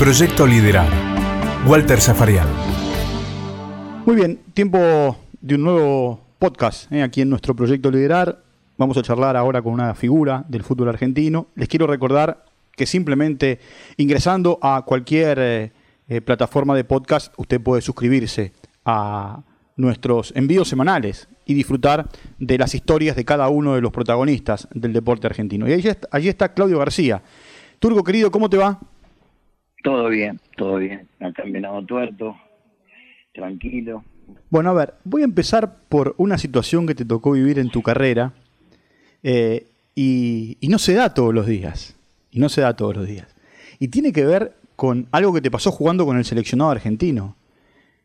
Proyecto Liderar. Walter Zafarian. Muy bien, tiempo de un nuevo podcast eh, aquí en nuestro Proyecto Liderar. Vamos a charlar ahora con una figura del fútbol argentino. Les quiero recordar que simplemente ingresando a cualquier eh, eh, plataforma de podcast, usted puede suscribirse a nuestros envíos semanales y disfrutar de las historias de cada uno de los protagonistas del deporte argentino. Y allí está, allí está Claudio García. Turgo querido, ¿cómo te va? Todo bien, todo bien. En Venado Tuerto, tranquilo. Bueno, a ver, voy a empezar por una situación que te tocó vivir en tu carrera eh, y, y no se da todos los días. Y no se da todos los días. Y tiene que ver con algo que te pasó jugando con el seleccionado argentino.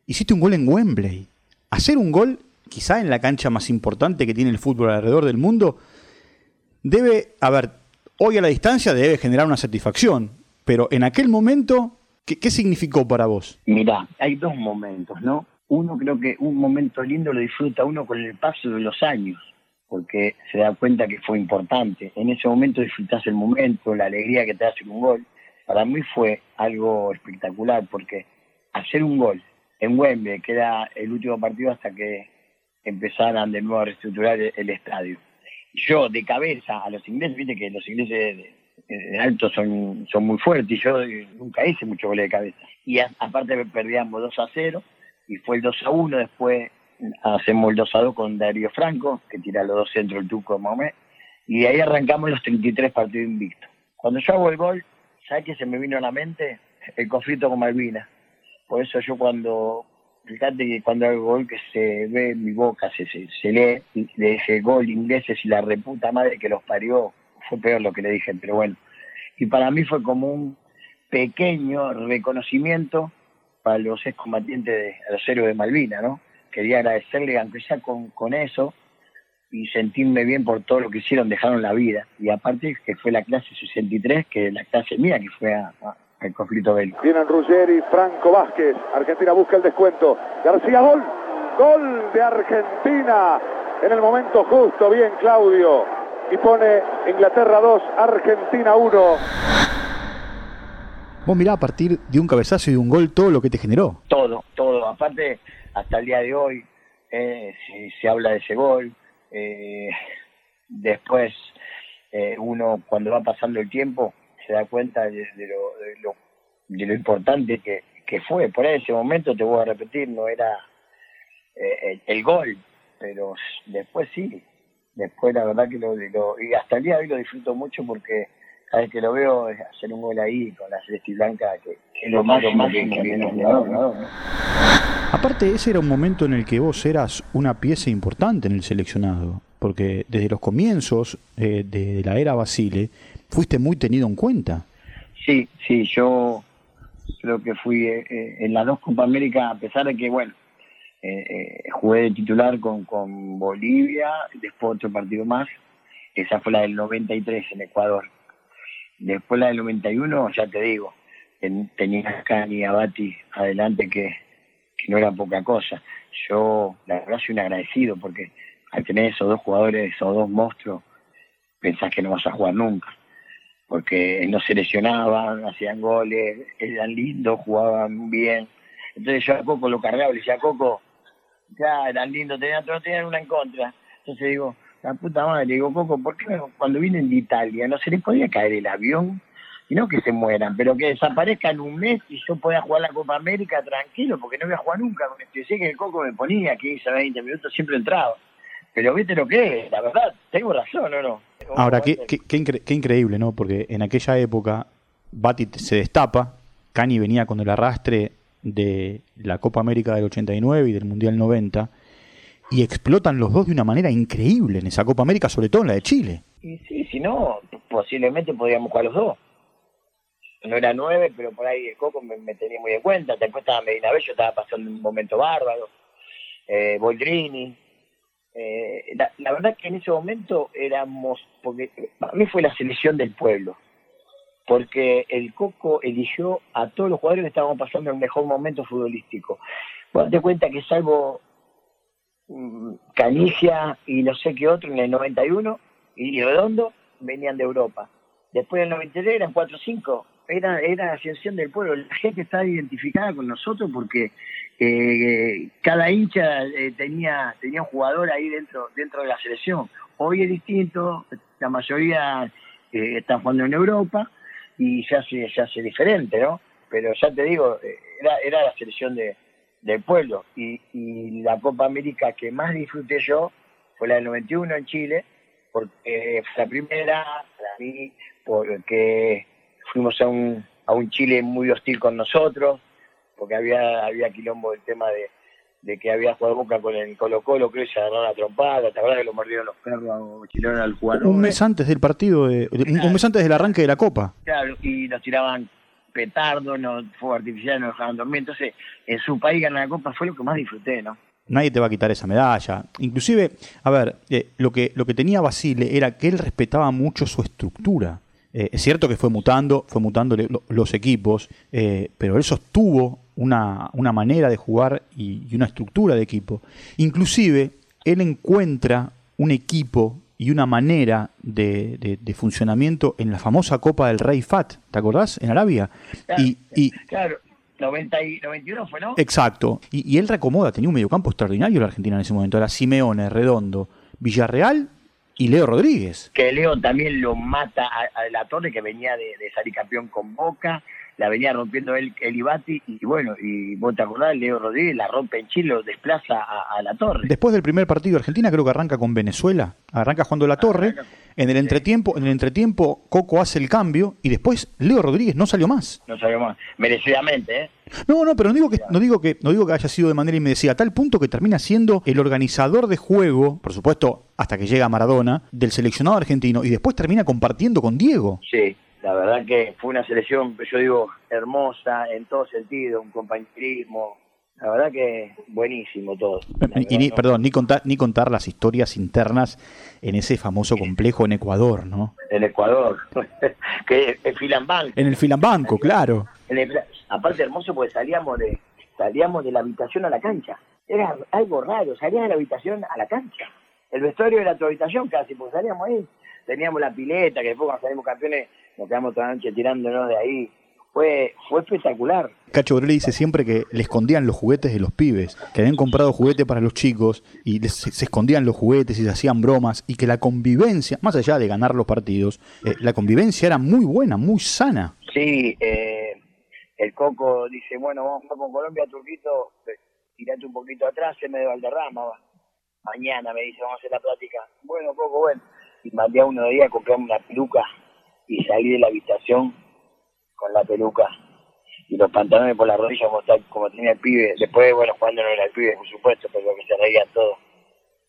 Hiciste un gol en Wembley. Hacer un gol, quizá en la cancha más importante que tiene el fútbol alrededor del mundo, debe, a ver, hoy a la distancia debe generar una satisfacción, pero en aquel momento, ¿qué, qué significó para vos? Mirá, hay dos momentos, ¿no? Uno creo que un momento lindo lo disfruta uno con el paso de los años, porque se da cuenta que fue importante. En ese momento disfrutás el momento, la alegría que te hace un gol. Para mí fue algo espectacular, porque hacer un gol en Wembley, que era el último partido hasta que empezaran de nuevo a reestructurar el, el estadio. Yo, de cabeza, a los ingleses, viste que los ingleses de, de alto son, son muy fuertes, y yo eh, nunca hice mucho goles de cabeza. Y a, aparte perdíamos 2 a 0, y fue el 2 a 1, después hacemos el 2 a 2 con Darío Franco, que tira los dos centros el Tuco Momé, y de ahí arrancamos los 33 partidos invictos. Cuando yo hago el gol, ¿sabes qué se me vino a la mente? El conflicto con Malvinas. Por eso yo cuando, fíjate que cuando hago gol que se ve en mi boca, se, se, se lee, le dije gol ingleses y la reputa madre que los parió, fue peor lo que le dije, pero bueno. Y para mí fue como un pequeño reconocimiento para los excombatientes, de, a los héroes de Malvinas, ¿no? Quería agradecerle, aunque sea con, con eso, y sentirme bien por todo lo que hicieron, dejaron la vida. Y aparte que fue la clase 63, que la clase mía, que fue a, a, al conflicto bélico. Vienen Ruggeri, Franco Vázquez. Argentina busca el descuento. García, gol. Gol de Argentina. En el momento justo. Bien, Claudio. Y pone Inglaterra 2, Argentina 1. Vos mirá a partir de un cabezazo y de un gol todo lo que te generó. Todo, todo. Aparte, hasta el día de hoy eh, se, se, habla de ese gol. Eh, después, eh, uno cuando va pasando el tiempo se da cuenta de, de, lo, de, lo, de lo, importante que, que, fue. Por ahí ese momento, te voy a repetir, no era eh, el, el, gol, pero después sí. Después la verdad que lo, lo, y hasta el día de hoy lo disfruto mucho porque cada vez que lo veo es hacer un gol ahí con la celeste y blanca que, que es lo más, más que. Aparte, ese era un momento en el que vos eras una pieza importante en el seleccionado, porque desde los comienzos eh, de la era Basile fuiste muy tenido en cuenta. Sí, sí, yo creo que fui eh, en las dos Copa América, a pesar de que, bueno, eh, eh, jugué de titular con, con Bolivia, después otro partido más, esa fue la del 93 en Ecuador. Después la del 91, ya te digo, ten, tenía a Cani y a Bati adelante que, no era poca cosa. Yo, la verdad, soy un agradecido porque al tener esos dos jugadores, esos dos monstruos, pensás que no vas a jugar nunca porque no se lesionaban, hacían goles, eran lindos, jugaban bien. Entonces yo a Coco lo cargaba le decía, Coco, ya eran lindos, tenían, todos tenían una en contra. Entonces digo, la puta madre, digo, Coco, ¿por qué cuando vienen de Italia no se les podía caer el avión? Y no que se mueran, pero que desaparezcan un mes y yo pueda jugar la Copa América tranquilo, porque no voy a jugar nunca con esto. Sé que el Coco me ponía 15, 20 minutos, siempre entraba. Pero viste lo que es, la verdad, tengo razón, ¿o no? Ahora, qué, qué, increíble, ¿no? Porque en aquella época Bati se destapa, Cani venía con el arrastre de la Copa América del 89 y del Mundial 90, y explotan los dos de una manera increíble en esa Copa América, sobre todo en la de Chile. Y sí, si no, posiblemente podríamos jugar los dos. No era nueve, pero por ahí el Coco me, tenía muy en cuenta. Después estaba Medina Bello, estaba pasando un momento bárbaro. Eh, Boldrini, eh, la, la, verdad que en ese momento éramos, porque para mí fue la selección del pueblo, porque el Coco eligió a todos los jugadores que estaban pasando el mejor momento futbolístico. Vos te cuenta que salvo um, Canigia y no sé qué otro en el 91 y Redondo venían de Europa. Después del 93 eran 4 o 5 era, era la ascensión del pueblo. La gente estaba identificada con nosotros porque eh, cada hincha eh, tenía, tenía un jugador ahí dentro, dentro de la selección. Hoy es distinto, la mayoría eh, están jugando en Europa y se hace, se hace diferente, ¿no? Pero ya te digo, eh, era, era la selección de, del pueblo. Y, y la Copa América que más disfruté yo fue la del 91 en Chile, porque fue la primera para mí, porque fuimos a un, a un Chile muy hostil con nosotros, porque había, había quilombo del tema de, de que había jugado Boca con el Colo Colo, creo que se agarró la trompada, ¿te acuerdas que lo mordieron los perros chilenos al jugador? Un mes antes del partido, de, un mes antes del arranque de la Copa. Claro, y nos tiraban petardos, no, fuego artificial, nos dejaban dormir. Entonces, en su país ganar la Copa fue lo que más disfruté, ¿no? Nadie te va a quitar esa medalla. Inclusive, a ver, eh, lo, que, lo que tenía Basile era que él respetaba mucho su estructura. Eh, es cierto que fue mutando, fue mutando los equipos, eh, pero él sostuvo una, una manera de jugar y, y, una estructura de equipo. Inclusive, él encuentra un equipo y una manera de, de, de, funcionamiento en la famosa Copa del Rey Fat, ¿te acordás? En Arabia. Claro, y, y, claro 90 y 91 fue, ¿no? Exacto. Y, y él reacomoda, tenía un mediocampo extraordinario la Argentina en ese momento. Era Simeone, Redondo, Villarreal y Leo Rodríguez. Que Leo también lo mata a, la torre que venía de, de, salir campeón con Boca, la venía rompiendo el, el Ibati y bueno, y vos te acordás, Leo Rodríguez la rompe en Chile, lo desplaza a, a, la torre. Después del primer partido de Argentina creo que arranca con Venezuela, arranca jugando la torre, Arranca- en el entretiempo, en el entretiempo Coco hace el cambio y después Leo Rodríguez no salió más. No sabemos más. Merecidamente, ¿eh? No, no, pero no digo que no digo que no digo que haya sido de manera inmerecida, a tal punto que termina siendo el organizador de juego, por supuesto, hasta que llega Maradona, del seleccionado argentino y después termina compartiendo con Diego. Sí, la verdad que fue una selección, yo digo, hermosa en todo sentido, un compañerismo. La verdad que buenísimo todo. Y, ni, perdón, ni contar ni contar las historias internas en ese famoso complejo en Ecuador, ¿no? En Ecuador, que es Filambanco. En el Filambanco, claro. En el- aparte hermoso porque salíamos de salíamos de la habitación a la cancha. Era algo raro, salías de la habitación a la cancha. El vestuario era tu habitación casi, porque salíamos ahí. Teníamos la pileta, que después cuando salimos campeones nos quedamos toda la noche tirándonos de ahí. Fue, fue espectacular. Cacho Borelli dice siempre que le escondían los juguetes de los pibes, que habían comprado juguetes para los chicos y les- se, escondían los juguetes y se hacían bromas y que la convivencia, más allá de ganar los partidos, eh, la convivencia era muy buena, muy sana. Sí, eh, el Coco dice, bueno, vamos a jugar con Colombia, Turquito, tirate un poquito atrás, se me de Valderrama, va. mañana me dice, vamos a hacer la plática. Bueno, Coco, bueno. Y mandé a uno de días a comprarme una peluca y salí de la habitación con la peluca y los pantalones por la rodilla como, tal- como tenía el pibe. Después, bueno, cuando no era el pibe, por supuesto, pero que se reían todos.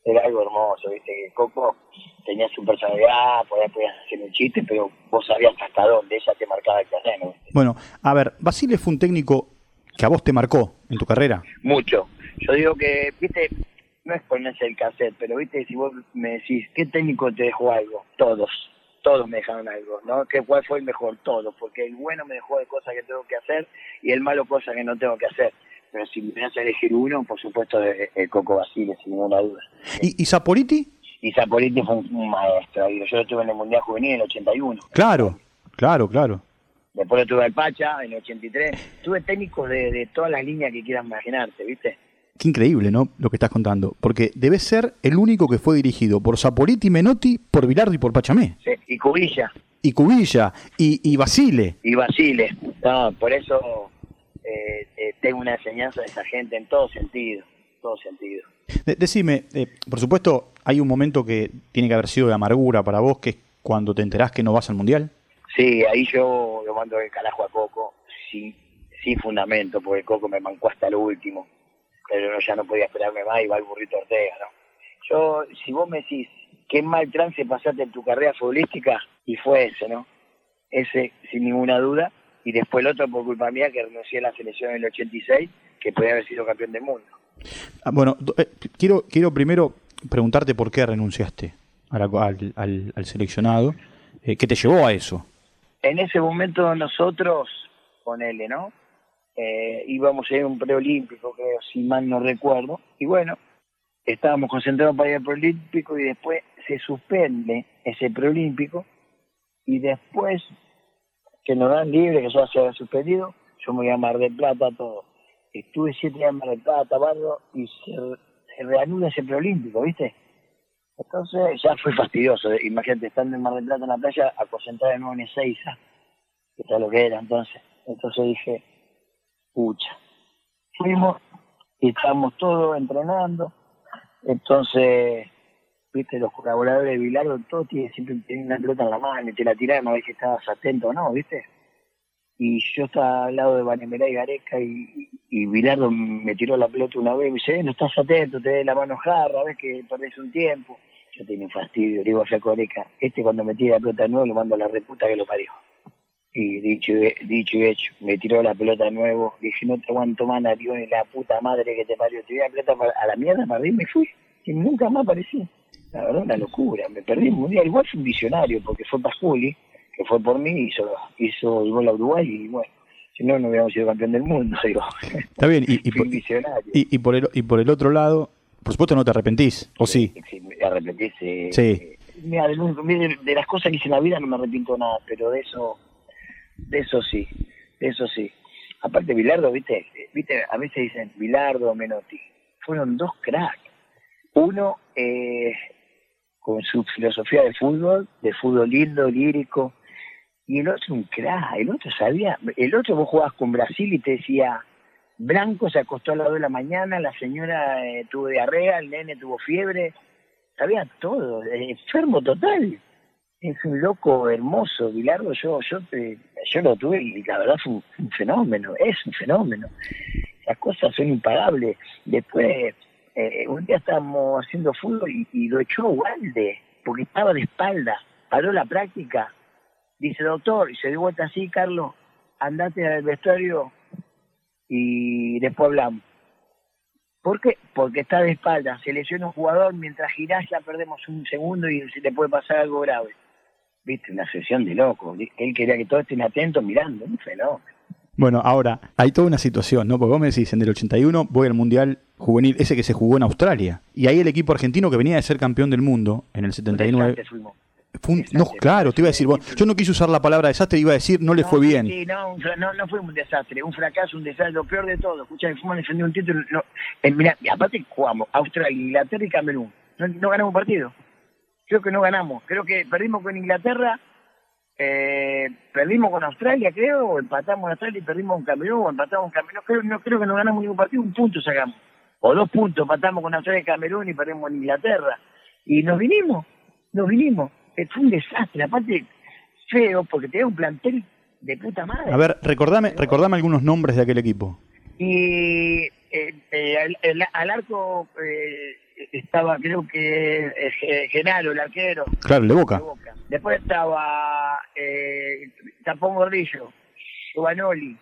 Era algo hermoso, viste, que Coco tenía su personalidad, podías, podías hacer un chiste, pero vos sabías hasta dónde, ella te marcaba el terreno. ¿viste? Bueno, a ver, Basile fue un técnico que a vos te marcó en tu carrera. mucho. Yo digo que, viste, no es ponerse el cassette, pero viste, si vos me decís, ¿qué técnico te dejó algo? Todos, todos me dejaron algo, ¿no? ¿Qué, ¿Cuál fue el mejor? Todos, porque el bueno me dejó de cosas que tengo que hacer y el malo cosas que no tengo que hacer. Pero si me das a elegir uno, por supuesto, el, Coco Basile, sin ninguna duda. ¿Y, y Saporiti? Y Zapoliti fue un, un maestro, yo lo estuve en el Mundial Juvenil en el 81. Claro, claro, claro. Después lo tuve al Pacha en el 83. Tuve técnicos de, de todas las líneas que quieras imaginarte, ¿viste? Qué increíble, ¿no? Lo que estás contando. Porque debe ser el único que fue dirigido por Saporiti, Menotti, por Bilardo y por Pachamé. Sí, Y Cubilla. Y Cubilla, y, y Basile. y Basile. No, por eso eh, eh, tengo una enseñanza de esa gente en todo sentido, todo sentido. De- decime, eh, por supuesto, hay un momento que tiene que haber sido de amargura para vos, que es cuando te enterás que no vas al Mundial. Sí, ahí yo lo mando el carajo a Coco, sin, sin fundamento, porque Coco me mancó hasta lo último. Pero no, ya no podía esperarme más y va el burrito Ortega, ¿no? Yo, si vos me decís, qué mal trance pasaste en tu carrera futbolística, y fue ese, ¿no? Ese, sin ninguna duda. Y después el otro por culpa mía, que renuncié a la selección en el 86, que podía haber sido campeón del mundo. Ah, bueno, eh, quiero, quiero primero preguntarte por qué renunciaste a la- al, al- al seleccionado. Eh, ¿Qué te llevó a eso? En ese momento nosotros, ponele, ¿no? Eh, íbamos a ir a un preolímpico, creo, si mal no recuerdo. Y bueno, estábamos concentrados para ir al preolímpico y después se suspende ese preolímpico y después que nos dan libre, que ya se había suspendido, yo me voy a Mar del Plata, todo. Estuve siete días en Mar del Plata, barrio, y se, se reanuda ese preolímpico, ¿viste? Entonces ya fue fastidioso. Imagínate, estando en Mar del Plata en la playa, a concentrar de nuevo en Ezeiza, que era lo que era entonces. Entonces dije, pucha. Fuimos y estábamos todos entrenando. Entonces, viste, los colaboradores de Bilardo, todos tienen, siempre tienen una pelota en la mano y te la tiraban no ves que estabas atento o no, viste. Y yo estaba al lado de Vanemerá y Gareca y, y Bilardo me tiró la pelota una vez y me dice, eh, no estás atento, te dé la mano jarra, ves que perdés un tiempo. Yo tenía un fastidio, le digo a Gareca, este cuando me tira la pelota de nuevo lo mando a la reputa que lo parió. Y dicho, dicho y hecho, me tiró la pelota de nuevo, dije, no te aguanto más, Narión, y la puta madre que te parió, te tiré la pelota para- a la mierda, para arriba y me fui, y nunca más aparecí. La verdad, una locura, me perdí el mundial, igual fue un visionario, porque fue Pasculi, que fue por mí, hizo, hizo el gol a Uruguay, y bueno, si no, no hubiéramos sido campeón del mundo, digo. Está bien, y, y por, un visionario. y- y por el, y por el otro lado, por supuesto no te arrepentís, ¿o sí? Sí, me arrepentí, sí. Sí. Mira, de, de- de las cosas que hice en la vida no me arrepiento nada, pero de eso, eso sí, eso sí. Aparte Bilardo, viste, viste, a veces dicen Bilardo, Menotti, fueron dos cracks. Uno eh, con su filosofía de fútbol, de fútbol lindo, lírico, y el otro un crack, el otro sabía, el otro vos jugabas con Brasil y te decía, Blanco se acostó a las 2 de la mañana, la señora eh, tuvo diarrea, el nene tuvo fiebre, sabía todo, eh, enfermo total. Es un loco hermoso, Bilardo, yo, yo, te- yo lo tuve y la verdad fue un, fenómeno, es un fenómeno. Las cosas son impagables. Después, eh, un día estábamos haciendo fútbol y, lo echó Walde, porque estaba de espalda, paró la práctica. Dice, doctor, y se dio vuelta así, Carlos, andate al vestuario y después hablamos. ¿Por qué? Porque está de espalda, se lesiona un jugador, mientras girás ya perdemos un segundo y se le puede pasar algo grave. Viste, una sesión de loco. Él quería que todos estén atentos mirando, un fenómeno. Bueno, ahora, hay toda una situación, ¿no? Porque vos me decís, en el 81 voy al Mundial Juvenil, ese que se jugó en Australia. Y ahí el equipo argentino que venía de ser campeón del mundo en el 79... Desastre fuimos. Fue un- no, claro, te iba a decir, bueno, yo no quise usar la palabra desastre, iba a decir no le fue bien. Sí, no, no, no fue un desastre, un fracaso, un desastre, lo peor de todo. Escucha, fuimos a defender un título. No, eh, mirá, aparte jugamos Australia, Inglaterra y Camerún. No, no ganamos un partido. Creo que no ganamos. Creo que perdimos con Inglaterra, eh, perdimos con Australia, creo, o empatamos con Australia y perdimos con Camerún, o empatamos con Camerún. Creo, no creo que no ganamos ningún partido, un punto sacamos. O dos puntos, empatamos con Australia y Camerún y perdimos con Inglaterra. Y nos vinimos, nos vinimos. Fue un desastre, aparte feo, porque tenía un plantel de puta madre. A ver, recordame, recordame algunos nombres de aquel equipo. Y eh, eh, al, al arco eh, estaba, creo que eh, Ge- Genaro, el arquero. Claro, de Boca. de Boca. Después estaba eh, Tapón Gordillo, Giovanoli,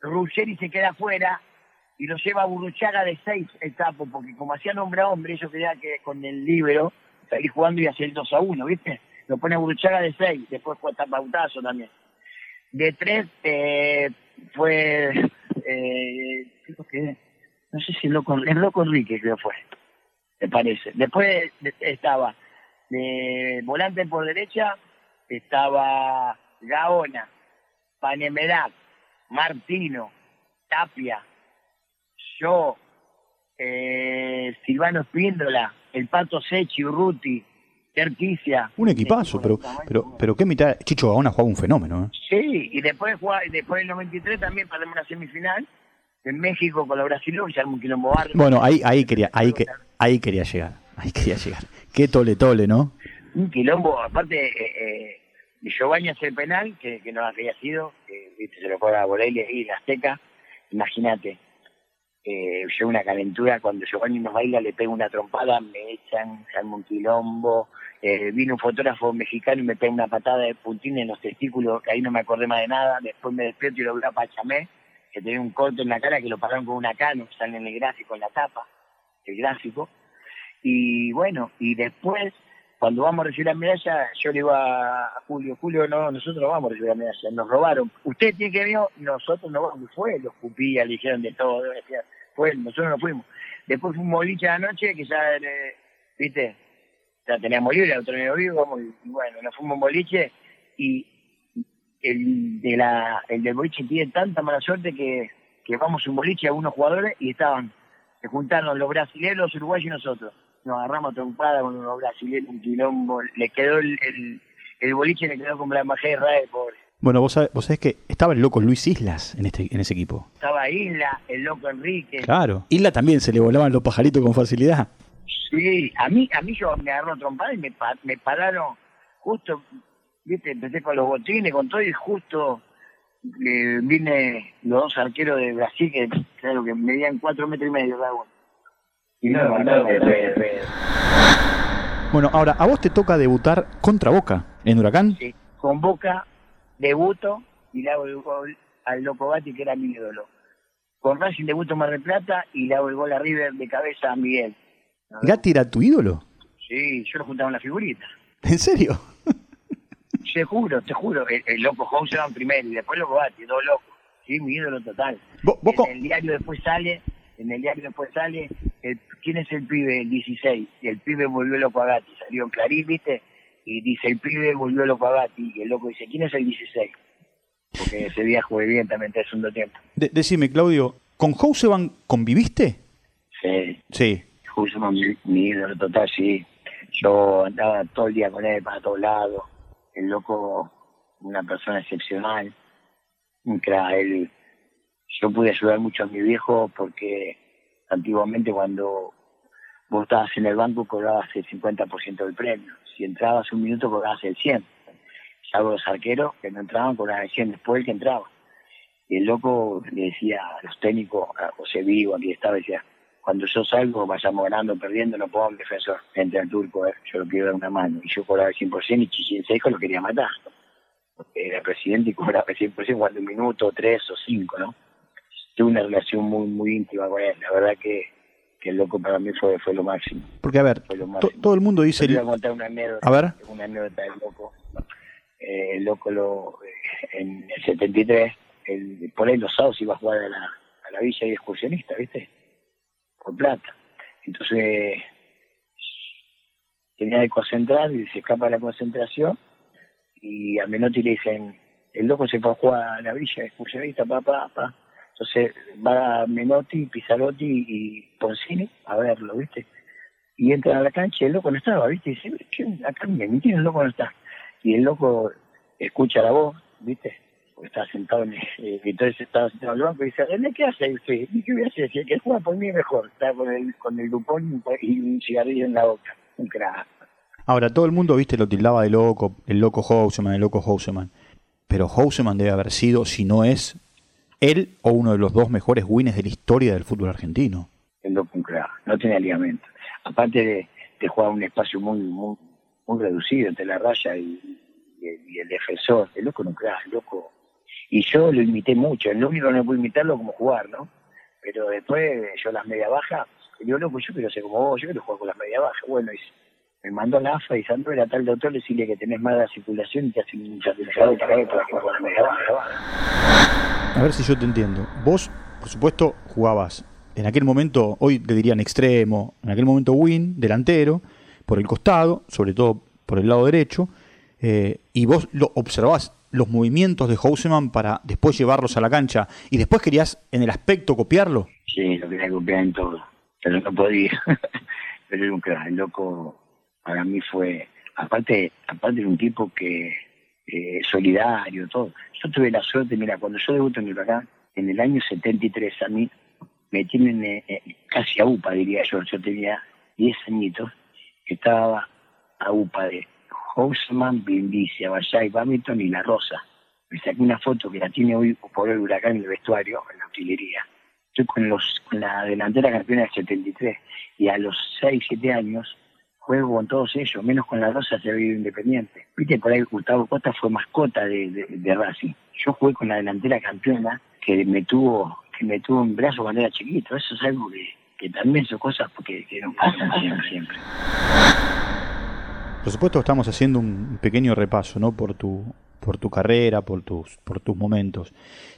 Ruggeri se queda afuera y lo lleva a Burruchaga de seis el tapo, porque como hacía hombre a hombre, ellos querían que con el libro salir jugando y hacer el 2 a 1, ¿viste? Lo pone a Burruchaga de seis, después fue Tapautazo también. De tres eh, fue, eh, creo que, no sé si el loco, el loco Enrique creo fue, me parece. Después de- estaba de volante por derecha, estaba Gaona, Panemerac, Martino, Tapia, yo, eh, Silvano Espíndola, el Pato Sechi, Urruti, Terquicia. Un equipazo, pero, pero, pero qué mitad. Chicho Gaona jugaba un fenómeno, ¿eh? Sí, y después, después del 93 también perdemos una semifinal en México con los brasileños y se un quilombo bárbaro. Bueno, ahí, ahí quería, ahí que, ahí quería llegar. Ahí quería llegar. Qué tole tole, ¿no? un quilombo, aparte, eh, eh, Giovanni hace el penal, que, que no había sido, que viste, se lo fue a Borelia y la Azteca, imagínate, eh, yo una calentura, cuando Giovanni nos baila le pego una trompada, me echan, se arma un quilombo, eh, vino un fotógrafo mexicano y me pega una patada de puntín en los testículos, que ahí no me acordé más de nada, después me despierto y lo veo a Pachamé, que tenía un corte en la cara que lo pararon con una cano, sale en el gráfico, en la tapa, el gráfico, y bueno, y después, cuando vamos a recibir la medalla, yo le digo a Julio, Julio, no, nosotros no vamos a recibir la medalla, nos robaron. Usted tiene que venir, nosotros no vamos, fue, los cupías, le dijeron de todo, fue, nosotros no fuimos. Después fue un boliche de la noche que ya, eh, viste, ya teníamos libre, otro día vivo, y, y bueno, nos fuimos un boliche y el de la el del boliche tiene tanta mala suerte que, que vamos un boliche a algunos jugadores y estaban, se juntaron los brasileños, los uruguayos y nosotros. Nos agarramos trompada con los brasileños, un quilombo, le quedó el, el, el boliche, le quedó como la embajada de pobre. Bueno, vos sabés, vos sabés que estaba el loco Luis Islas en, este, en ese equipo. Estaba Isla, el loco Enrique. Claro. Isla también se le volaban los pajaritos con facilidad. Sí, a mí, a mí yo me agarró trompada y me, me pararon justo, viste, empecé con los botines, con todo y justo eh, vine los dos arqueros de Brasil que claro que medían cuatro metros y medio cada uno. Y no me mandaron de pedo, pedo. Bueno, ahora, a vos te toca debutar contra Boca en Huracán. Sí, con Boca debuto y le hago el gol al Loco Gatti, que era mi ídolo. Con Racing debuto Mar del Plata y le hago el gol a River de cabeza a Miguel. ¿Gatti era tu ídolo? Sí, yo lo juntaba en la figurita. ¿En serio? Te juro, te juro, el, el loco Houseman primero y después Loco Gatti, dos locos. Sí, mi ídolo total. ¿Vos, vos En el diario después sale, en el diario después sale, el- ¿quién es el pibe? El 16. Y el pibe volvió loco a Gatti. Salió en Clarín, ¿viste? Y dice, el pibe volvió loco a Gatti. Y el loco dice, ¿quién es el 16? Porque ese día jugué bien también, el segundo tiempo. de- decime, Claudio, ¿con Houseman conviviste? Sí, Sí. Houseman, mi, mi ídolo total, sí. Yo andaba todo el día con él para todos lados. El loco, una persona excepcional. Un. Él, yo pude ayudar mucho a mi viejo porque antiguamente cuando vos estabas en el banco cobrabas el 50% del premio. Si entrabas un minuto cobrabas el 100. Salvo los arqueros que no entraban cobraban el 100 después el que entraba. Y el loco le decía a los técnicos, a José Vigo, aquí estaba, decía, cuando yo salgo, vayamos ganando, perdiendo, no pongo un defensor. Entre el turco, eh, yo lo quiero dar una mano. Y yo cobraba el 100% y Chichinseco lo quería matar. Porque era presidente y cobraba el 100% cuando un minuto, tres o cinco, ¿no? Tuve una relación muy muy íntima con él. La verdad que, que el loco para mí fue, fue lo máximo. Porque, a ver, todo el mundo dice... Yo voy a contar una anécdota. A ver. Una anécdota del loco. Eh, el loco lo, eh, en el 73, el, por ahí los sábados iba a jugar a la, a la villa y excursionista, ¿viste? Por plata. Entonces, tenía que concentrar y se escapa la concentración y a Menotti le dicen, el loco se fue a jugar a la villa excursionista, papá, papá. Entonces va Menotti, Pizarotti y Poncini a verlo, ¿viste? Y entran a la cancha y el loco no estaba, ¿viste? Y dice, "¿Qué? acá me mentira, el loco no está. Y el loco escucha la voz, ¿viste? Está sentado en el, eh, entonces estaba sentado en el banco y dice, René, ¿qué hace usted? ¿Y qué voy a hacer? Si el que juega por mí es mejor. Está con el, con el dupón y un cigarrillo en la boca. Un crack. Ahora, todo el mundo, viste, lo tildaba de loco, el loco Houseman, el loco Houseman. Pero Houseman debe haber sido, si no es él o uno de los dos mejores winners de la historia del fútbol argentino. el loco un crack, no tenía ligamento. Aparte de, de jugar un espacio muy, muy, muy reducido entre la raya y, y el, y el defensor, el loco era un crack, el loco. Y yo lo imité mucho, lo único que no pude imitarlo como jugar, ¿no? Pero después yo las media bajas, digo, loco, yo quiero ser como vos, yo quiero jugar con las media bajas. Bueno, y me mandó la AFA y Sandro era tal doctor, decirle que tenés mala circulación y te hacen un certificado para que que con la media baja. A ver si yo te entiendo. Vos, por supuesto, jugabas en aquel momento, hoy te dirían extremo, en aquel momento win, delantero, por el costado, sobre todo por el lado derecho, eh, y vos lo observabas los movimientos de Houseman para después llevarlos a la cancha y después querías en el aspecto copiarlo. Sí, lo quería copiar en todo, pero no podía. pero era el loco para mí fue, aparte, aparte de un tipo que eh, solidario, todo. Yo tuve la suerte, mira, cuando yo debuto en Huracán, en el año 73 a mí me tienen eh, eh, casi a UPA, diría yo, yo tenía 10 añitos, estaba a UPA de Houseman, Brindisi, Abayay, Babington y La Rosa. Me saqué una foto que la tiene hoy por el huracán en el vestuario, en la utilería. Estoy con, los, con la delantera campeona del 73 y a los 6, 7 años juego con todos ellos, menos con La Rosa se había ido independiente. Viste, por ahí Gustavo Costa fue mascota de, de, Racing. Yo jugué con la delantera campeona que me tuvo que me tuvo en brazos cuando era chiquito. Eso es algo que, también son cosas que, que nos pasan siempre, siempre. Por supuesto estamos haciendo un pequeño repaso, ¿no? Por tu, por tu carrera, por tus, por tus momentos.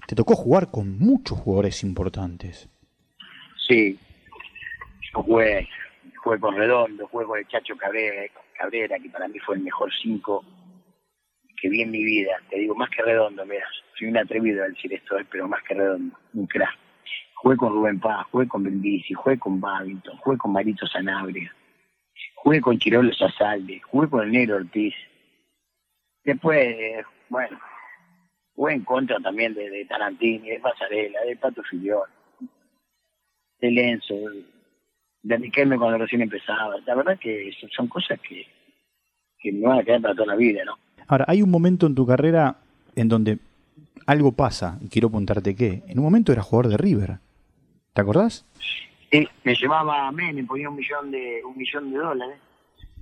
Te tocó jugar con muchos jugadores importantes. Sí, yo jugué, jugué con Redondo, jugué con el Chacho Cabrera, Cabrera, que para mí fue el mejor cinco que vi en mi vida. Te digo, más que redondo, mira, soy un atrevido al decir esto, eh, pero más que redondo, un crack. Jugué con Rubén Paz, jugué con Brindisi, jugué con Babington, jugué con Marito Sanabria, jugué con Chirolo Sasalde, jugué con el Negro Ortiz. Después, bueno, jugué en contra también de, de Tarantini, de Pasarela, de Pato Filión, de Lenzo, de Riquelme cuando recién empezaba. La verdad que son cosas que, que me van a quedar para toda la vida, ¿no? Ahora, hay un momento en tu carrera en donde algo pasa, y quiero preguntarte qué. En un momento eras jugador de River. ¿Te acordás? Sí, me llevaba a Menem, ponía un millón de un millón de dólares.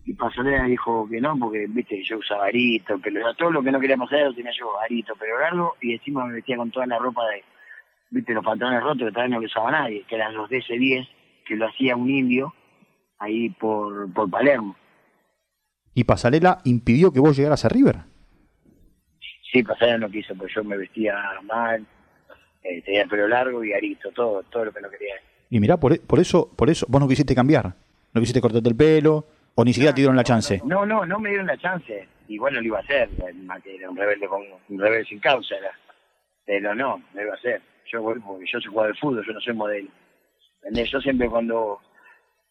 Y Pasarela dijo que no, porque, viste, yo usaba arito, pero todo lo que no queríamos hacer lo tenía yo, arito, pero largo, y encima me vestía con toda la ropa de, viste, los pantalones rotos que también no lo usaba nadie, que eran los DC-10, que lo hacía un indio ahí por, por Palermo. ¿Y Pasarela impidió que vos llegaras a River? Sí, Pasarela no quiso, porque yo me vestía mal, eh, tenía el pelo largo y arito, todo, todo lo que no quería. Y mirá, por, por eso, por eso, vos no quisiste cambiar, no quisiste cortarte el pelo, o ni siquiera te dieron la chance. No, no, no me dieron la chance. Y bueno, lo iba a hacer, era un rebelde con un rebelde sin causa era. Pero no, lo iba a hacer. Yo porque yo soy jugador de fútbol, yo no soy modelo. ¿Entendés? Yo siempre cuando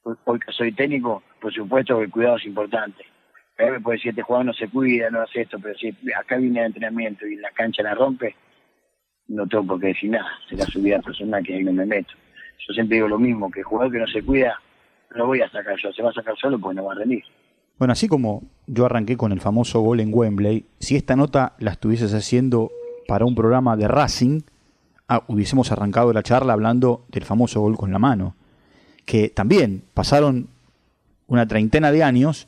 hoy soy técnico, por supuesto que el cuidado es importante. Me puede decir, este jugador no se cuida, no hace esto, pero si acá viene el entrenamiento y la cancha la rompe, no tengo por qué decir nada. Será su vida personal que ahí no me meto. Yo siempre digo lo mismo, que el jugador que no se cuida, lo voy a sacar yo. Se va a sacar solo porque no va a rendir. Bueno, así como yo arranqué con el famoso gol en Wembley, si esta nota la estuvieses haciendo para un programa de Racing, ah, hubiésemos arrancado la charla hablando del famoso gol con la mano. Que también pasaron una treintena de años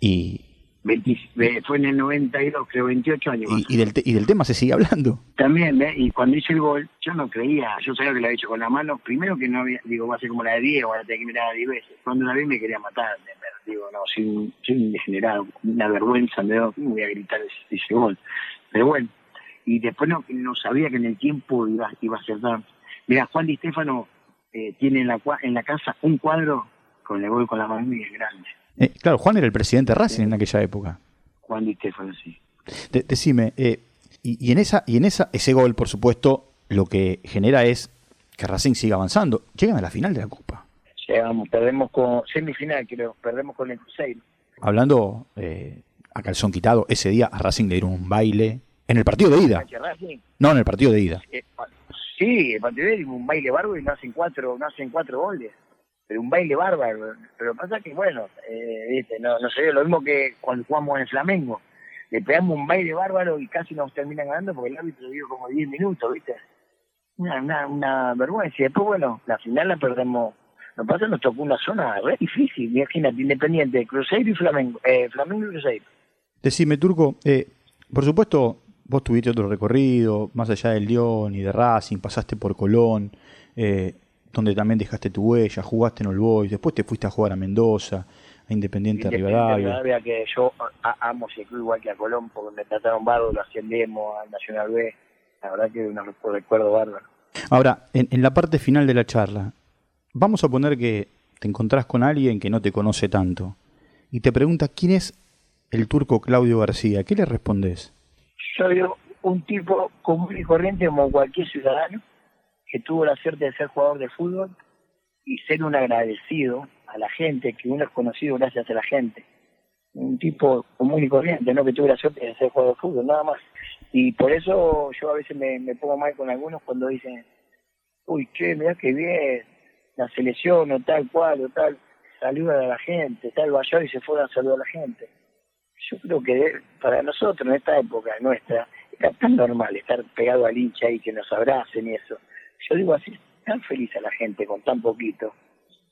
y, 20, fue en el 92, creo, 28 años. Y, y, del, y del tema se sigue hablando. También, ¿eh? y cuando hice el gol, yo no creía, yo sabía que lo había hecho con la mano, primero que no había, digo, va a ser como la de Diego, va a tener que mirar a 10 veces. Cuando la vi me quería matar, digo, no, soy, soy un degenerado, una vergüenza, me voy a gritar ese, ese, gol. Pero bueno, y después no, no sabía que en el tiempo iba, iba a ser tan. Mira, Juan Di Stefano eh, tiene en la, en la casa un cuadro con el gol con la mano muy grande. Eh, claro, Juan era el presidente de Racing en aquella época. Juan Di Stefano, sí. De, decime, eh, y, y, en esa y en esa ese gol, por supuesto, lo que genera es que Racing siga avanzando. Llegan a la final de la Copa. Llegamos, perdemos con semifinal, creo, perdemos con el Cruzeiro. Hablando eh, a calzón quitado, ese día a Racing le dieron un baile en el partido de ida. No, en el partido de ida. Eh, sí, el partido de ida un baile bárbaro y no hacen cuatro, no hacen cuatro goles pero un baile bárbaro. Pero pasa que, bueno, eh, ¿viste? No, no sé, lo mismo que cuando jugamos en Flamengo. Le pegamos un baile bárbaro y casi nos terminan ganando porque el árbitro dio como 10 minutos, ¿viste? Una, una, una vergüenza. Y después, bueno, la final la perdemos. Lo que pasa nos tocó una zona re difícil, imagínate, Independiente, Cruzeiro y Flamengo. Eh, Flamengo y Cruzeiro. Decime, Turco, eh, por supuesto, vos tuviste otro recorrido, más allá del Lyon y de Racing, pasaste por Colón, eh, donde también dejaste tu huella, jugaste en All Boys, después te fuiste a jugar a Mendoza, a Independiente, de Rivadavia. Rivadavia. que yo amo ese club igual que a Colón, porque me trataron bárbaro, lo ascendemos al Nacional B, la verdad que es un recuerdo bárbaro. Ahora, en, en la parte final de la charla, vamos a poner que te encontrás con alguien que no te conoce tanto y te pregunta quién es el turco Claudio García, ¿qué le respondes? Soy un tipo común y corriente como cualquier ciudadano que tuvo la suerte de ser jugador de fútbol y ser un agradecido a la gente, que uno es conocido gracias a la gente. Un tipo común y corriente, ¿no? Que tuvo la suerte de ser jugador de fútbol, nada más. Y por eso yo a veces me, pongo mal con algunos cuando dicen, uy, che, mirá qué bien, la selección o tal cual o tal, saluda a la gente, tal vaya y se fueron a saludar a la gente. Yo creo que para nosotros en esta época nuestra era tan normal estar pegado al hincha y que nos abracen y eso yo digo así, tan feliz a la gente con tan poquito,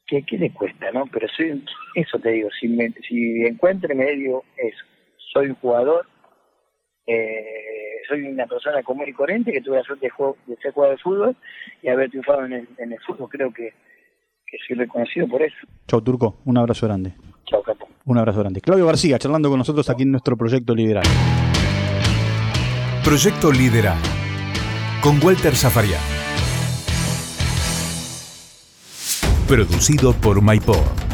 que qué le cuesta, ¿no? Pero soy, eso te digo, si, me, si encuentro medio eso, soy un jugador, eh, soy una persona común y corriente que tuve la suerte de, juego, de ser jugador de fútbol y haber triunfado en el, en el fútbol, creo que, que soy reconocido por eso. Chau Turco, un abrazo grande. Chau Capo. Un abrazo grande. Claudio García, charlando con nosotros aquí en nuestro proyecto Liderar. Proyecto Liderar, con Walter Zafarian. Producido por MyPod.